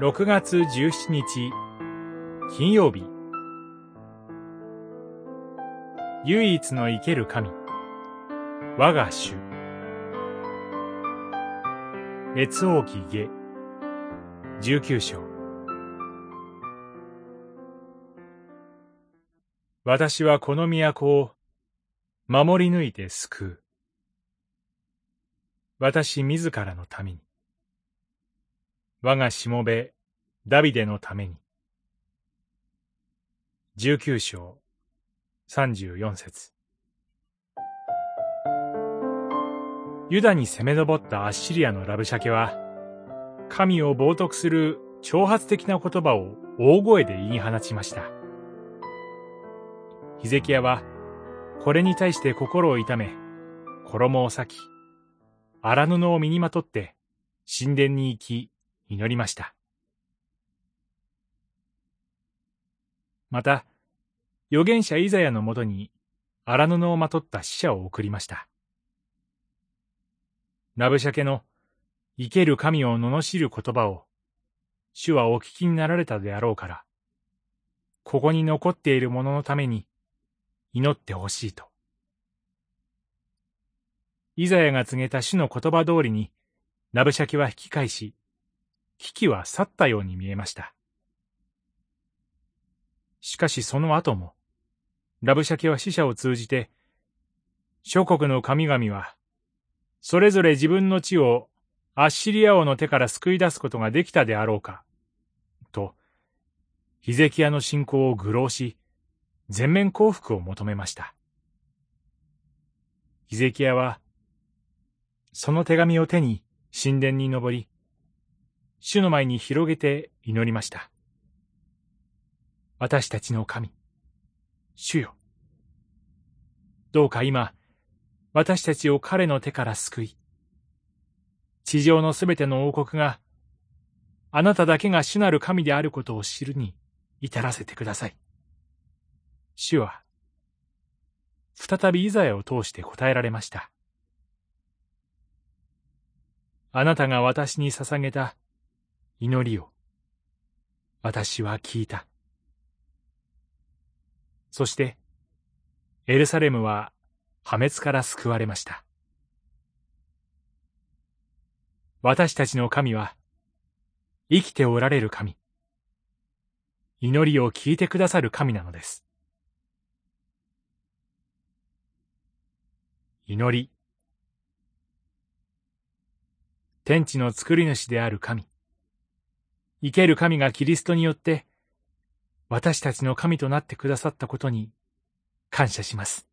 6月17日金曜日。唯一の生ける神。我が主。列王記下。19章。私はこの都を守り抜いて救う。私自らのために。我がしもべ、ダビデのために。十九章、三十四節。ユダに攻め上ったアッシリアのラブシャケは、神を冒涜する挑発的な言葉を大声で言い放ちました。ヒゼキヤは、これに対して心を痛め、衣を裂き、荒布を身にまとって、神殿に行き、祈りました。また、預言者イザヤのもとに荒布をまとった死者を送りました。ラブシャケの生ける神を罵る言葉を主はお聞きになられたであろうから、ここに残っている者のために祈ってほしいと。イザヤが告げた主の言葉通りに、ラブシャケは引き返し、危機は去ったように見えました。しかしその後も、ラブシャケは死者を通じて、諸国の神々は、それぞれ自分の地をアッシリア王の手から救い出すことができたであろうか、と、ヒゼキヤの信仰を愚弄し、全面降伏を求めました。ヒゼキヤは、その手紙を手に神殿に登り、主の前に広げて祈りました。私たちの神、主よ。どうか今、私たちを彼の手から救い、地上のすべての王国が、あなただけが主なる神であることを知るに至らせてください。主は、再びイザヤを通して答えられました。あなたが私に捧げた祈りを私は聞いた。そして、エルサレムは破滅から救われました。私たちの神は、生きておられる神、祈りを聞いてくださる神なのです。祈り。天地の作り主である神。生ける神がキリストによって、私たちの神となってくださったことに感謝します。